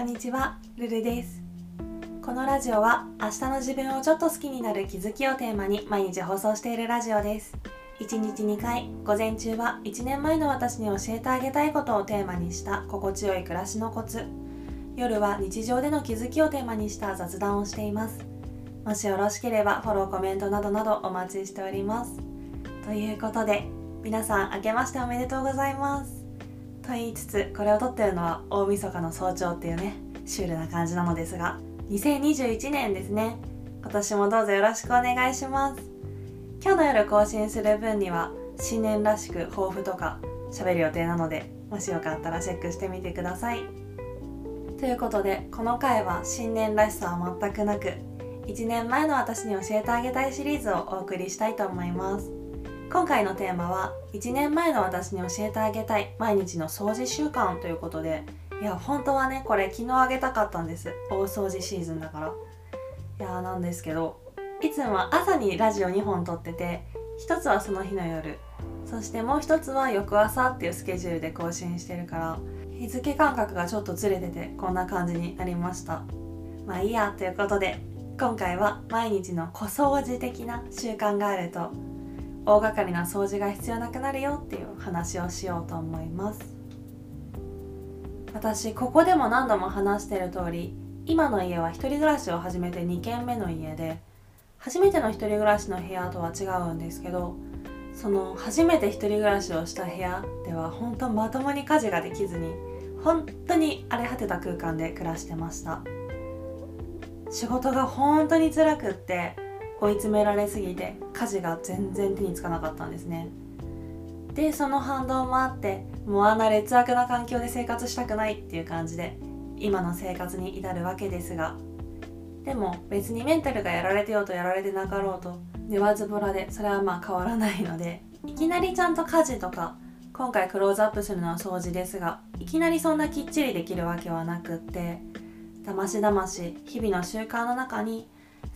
こんにちは、ルルです。このラジオは明日の自分をちょっと好きになる気づきをテーマに毎日放送しているラジオです。1日2回午前中は1年前の私に教えてあげたいことをテーマにした心地よい暮らしのコツ。夜は日常での気づきをテーマにした雑談をしています。もしよろしければフォローコメントなどなどお待ちしております。ということで皆さん明けましておめでとうございます。と言いつつこれを撮ってるのは大晦日の早朝っていうねシュールな感じなのですが2021年ですね。今年もどうぞよろしくお願いします。今日の夜更新する分には新年らしく抱負とか喋る予定なのでもしよかったらチェックしてみてください。ということでこの回は新年らしさは全くなく1年前の私に教えてあげたいシリーズをお送りしたいと思います。今回のテーマは1年前の私に教えてあげたい毎日の掃除習慣ということでいや本当はねこれ昨日あげたかったんです。大掃除シーズンだから。いやなんですけどいつも朝にラジオ2本撮ってて一つはその日の夜そしてもう一つは翌朝っていうスケジュールで更新してるから日付感覚がちょっとずれててこんな感じになりました。まあいいやということで今回は毎日の小掃除的な習慣があると大掛かりな掃除が必要なくなるよっていう話をしようと思います。私ここでも何度も話してる通り今の家は一人暮らしを始めて2軒目の家で初めての一人暮らしの部屋とは違うんですけどその初めて一人暮らしをした部屋では本当まともに家事ができずに本当に荒れ果てた空間で暮らしてました。仕事が本当に辛くって追い詰められすぎて家事が全然手につかなかったんですね。でその反動もあってもうあんな劣悪な環境で生活したくないっていう感じで今の生活に至るわけですが。でも別にメンタルがやられてようとやられてなかろうと寝わずぼらでそれはまあ変わらないのでいきなりちゃんと家事とか今回クローズアップするのは掃除ですがいきなりそんなきっちりできるわけはなくってだましだまし日々の習慣の中に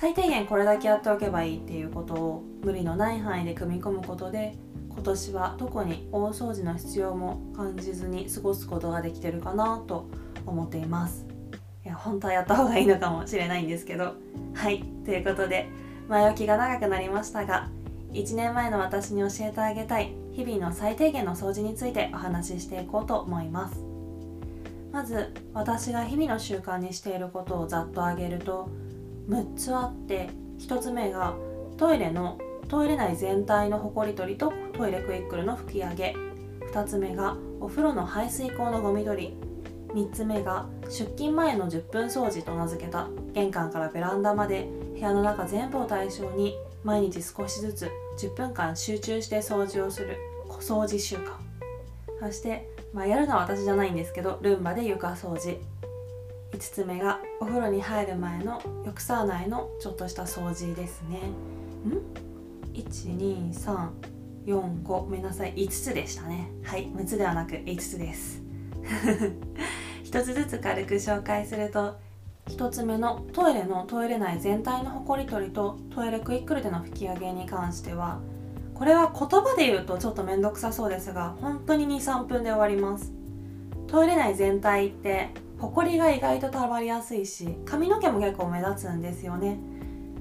最低限これだけやっておけばいいっていうことを無理のない範囲で組み込むことで今年は特に大掃除の必要も感じずに過ごすことができてるかなと思っています。いや本当はやった方がいいのかもしれないんですけど。はい。ということで前置きが長くなりましたが1年前の私に教えてあげたい日々の最低限の掃除についてお話ししていこうと思います。まず私が日々の習慣にしていることをざっと挙げると6つあって1つ目がトイレのトイレ内全体のほこり取りとトイレクイックルの拭き上げ。2つ目がお風呂の排水口のゴミ取り。3つ目が出勤前の10分掃除と名付けた。玄関からベランダまで部屋の中全部を対象に毎日少しずつ10分間集中して掃除をする。小掃除習慣。そして、まあ、やるのは私じゃないんですけどルンバで床掃除。5つ目がお風呂に入る前の浴槽内のちょっとした掃除ですね。ん？12345ごめんなさい。5つでしたね。はい6つではなく5つです。1つずつ軽く紹介すると1つ目のトイレのトイレ内全体のほこり取りとトイレクイックルでの拭き上げに関してはこれは言葉で言うとちょっと面倒くさそうですが本当に23分で終わります。トイレ内全体ってほこりが意外とたまりやすいし髪の毛も結構目立つんですよね。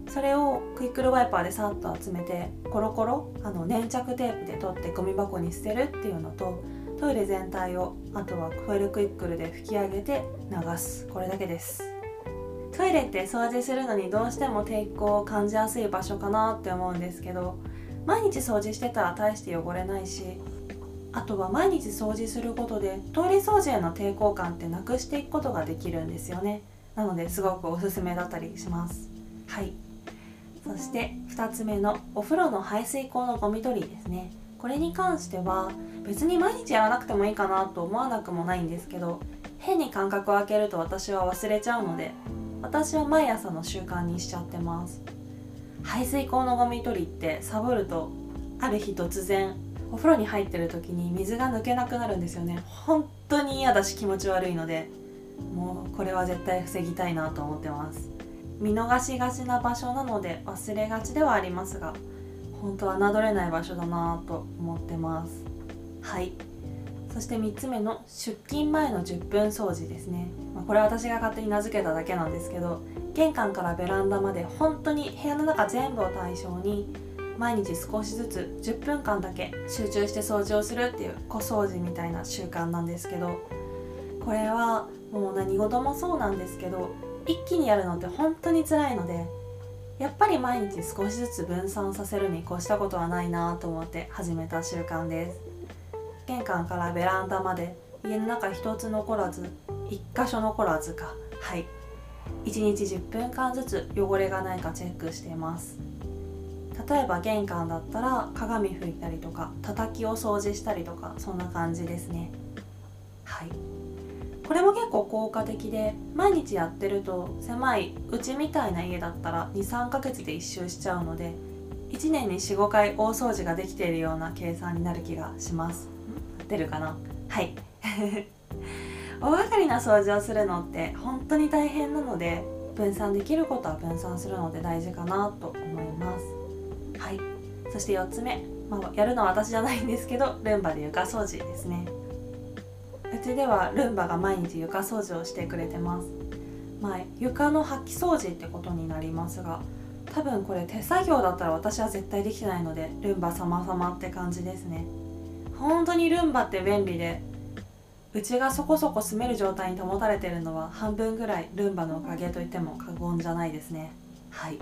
それをクイックルワイパーでさっと集めてコロコロあの粘着テープで取ってゴミ箱に捨てるっていうのとトイレ全体をあとはトイレクイックルで拭き上げて流す。これだけです。トイレって掃除するのにどうしても抵抗を感じやすい場所かなって思うんですけど毎日掃除してたら大して汚れないしあとは毎日掃除することでトイレ掃除への抵抗感ってなくしていくことができるんですよね。なのですごくおすすめだったりします。はい。そして2つ目のお風呂の排水口のゴミ取りですね。これに関しては別に毎日やらなくてもいいかなと思わなくもないんですけど変に間隔を空けると私は忘れちゃうので私は毎朝の習慣にしちゃってます。排水口のゴミ取りってサボるとある日突然お風呂に入ってる時に水が抜けなくなるんですよね。本当に嫌だし気持ち悪いので。もうこれは絶対防ぎたいなと思ってます。見逃しがちな場所なので忘れがちではありますが本当は侮れない場所だなと思ってます。はい。そして3つ目の出勤前の10分掃除ですね、まあ、これ私が勝手に名付けただけなんですけど玄関からベランダまで本当に部屋の中全部を対象に毎日少しずつ10分間だけ集中して掃除をするっていう小掃除みたいな習慣なんですけどこれはもう何事もそうなんですけど一気にやるのって本当に辛いのでやっぱり毎日少しずつ分散させるに越したことはないなと思って始めた習慣です。玄関からベランダまで家の中一つ残らず一箇所残らずかはい。1日10分間ずつ汚れがないかチェックしています。例えば玄関だったら鏡拭いたりとか叩きを掃除したりとかそんな感じですね。はい。これも結構効果的で毎日やってると狭いうちみたいな家だったら23ヶ月で1周しちゃうので1年に45回大掃除ができているような計算になる気がします。出るかな？はい。大掛かりな掃除をするのって本当に大変なので分散できることは分散するので大事かなと思います。はい。そして4つ目、まあ、やるのは私じゃないんですけどルンバで床掃除ですね。うちではルンバが毎日床掃除をしてくれてます。まあ、床の掃き掃除ってことになりますが多分これ手作業だったら私は絶対できてないのでルンバ様々って感じですね。本当にルンバって便利でうちがそこそこ住める状態に保たれてるのは半分ぐらいルンバのおかげといっても過言じゃないですね。はい。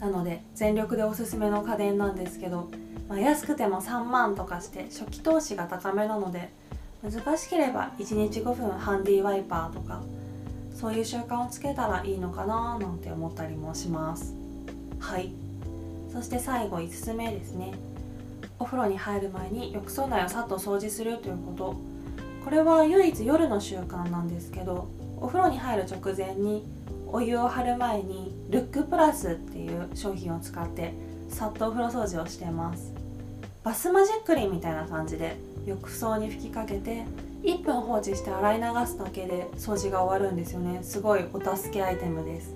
なので全力でおすすめの家電なんですけど、まあ、安くても3万とかして初期投資が高めなので難しければ1日5分ハンディワイパーとかそういう習慣をつけたらいいのかななんて思ったりもします。はい。そして最後5つ目ですね。お風呂に入る前に浴槽内をさっと掃除するということ。これは唯一夜の習慣なんですけどお風呂に入る直前にお湯を張る前にルックプラスっていう商品を使ってさっとお風呂掃除をしてます。バスマジックリンみたいな感じで浴槽に吹きかけて1分放置して洗い流すだけで掃除が終わるんですよね。すごいお助けアイテムです。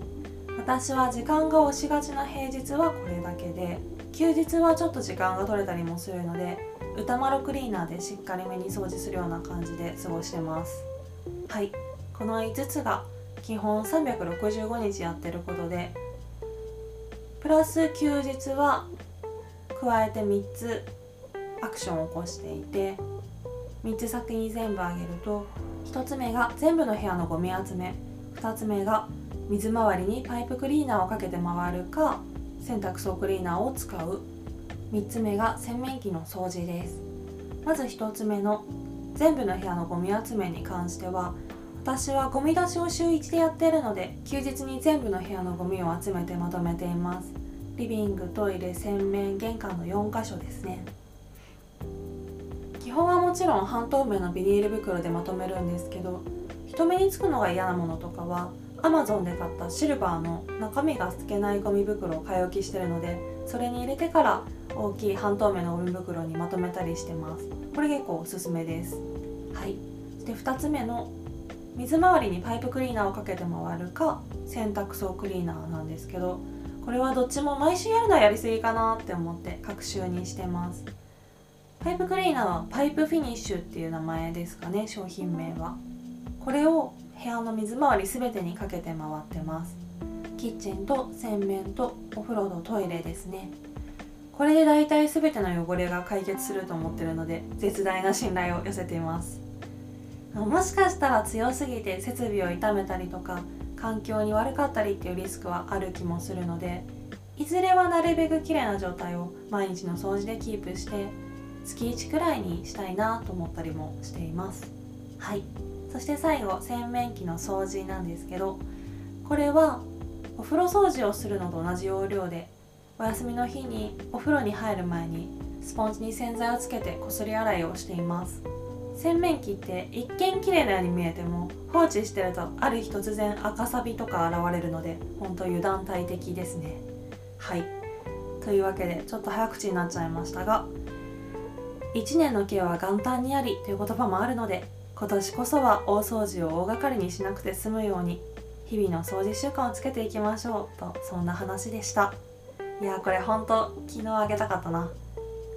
私は時間が押しがちな平日はこれだけで休日はちょっと時間が取れたりもするので歌丸クリーナーでしっかりめに掃除するような感じで過ごしてます。はい。この5つが基本365日やってることでプラス休日は加えて3つアクションを起こしていて3つ先に全部あげると1つ目が全部の部屋のゴミ集め2つ目が水回りにパイプクリーナーをかけて回るか洗濯槽クリーナーを使う。3つ目が洗面器の掃除です。まず1つ目の全部の部屋のゴミ集めに関しては私はゴミ出しを週1でやっているので休日に全部の部屋のゴミを集めてまとめています。リビングトイレ洗面玄関の4箇所ですね。基本はもちろん半透明のビニール袋でまとめるんですけど人目につくのが嫌なものとかは Amazon で買ったシルバーの中身が透けないゴミ袋を買い置きしてるのでそれに入れてから大きい半透明のゴミ袋にまとめたりしてます。これ結構おすすめです。はい。そして2つ目の水回りにパイプクリーナーをかけて回るか洗濯槽クリーナーなんですけどこれはどっちも毎週やるのはやりすぎかなって思って各週にしてます。パイプクリーナーはパイプフィニッシュっていう名前ですかね商品名は。これを部屋の水回り全てにかけて回ってます。キッチンと洗面とお風呂とトイレですね。これで大体全ての汚れが解決すると思ってるので絶大な信頼を寄せています。もしかしたら強すぎて設備を傷めたりとか環境に悪かったりっていうリスクはある気もするのでいずれはなるべく綺麗な状態を毎日の掃除でキープして月1くらいにしたいなと思ったりもしています。はい。そして最後洗面器の掃除なんですけどこれはお風呂掃除をするのと同じ要領でお休みの日にお風呂に入る前にスポンジに洗剤をつけてこすり洗いをしています。洗面器って一見綺麗なように見えても放置してるとある日突然赤サビとか現れるので本当油断大敵ですね。はい。というわけでちょっと早口になっちゃいましたが1年の計は元旦にありという言葉もあるので今年こそは大掃除を大掛かりにしなくて済むように日々の掃除習慣をつけていきましょうとそんな話でした。いやこれほんと昨日あげたかったな。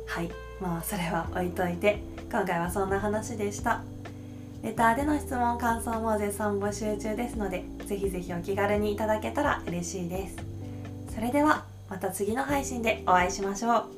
はい。まあそれは置いといて今回はそんな話でした。レターでの質問感想も絶賛募集中ですのでぜひぜひお気軽にいただけたら嬉しいです。それではまた次の配信でお会いしましょう。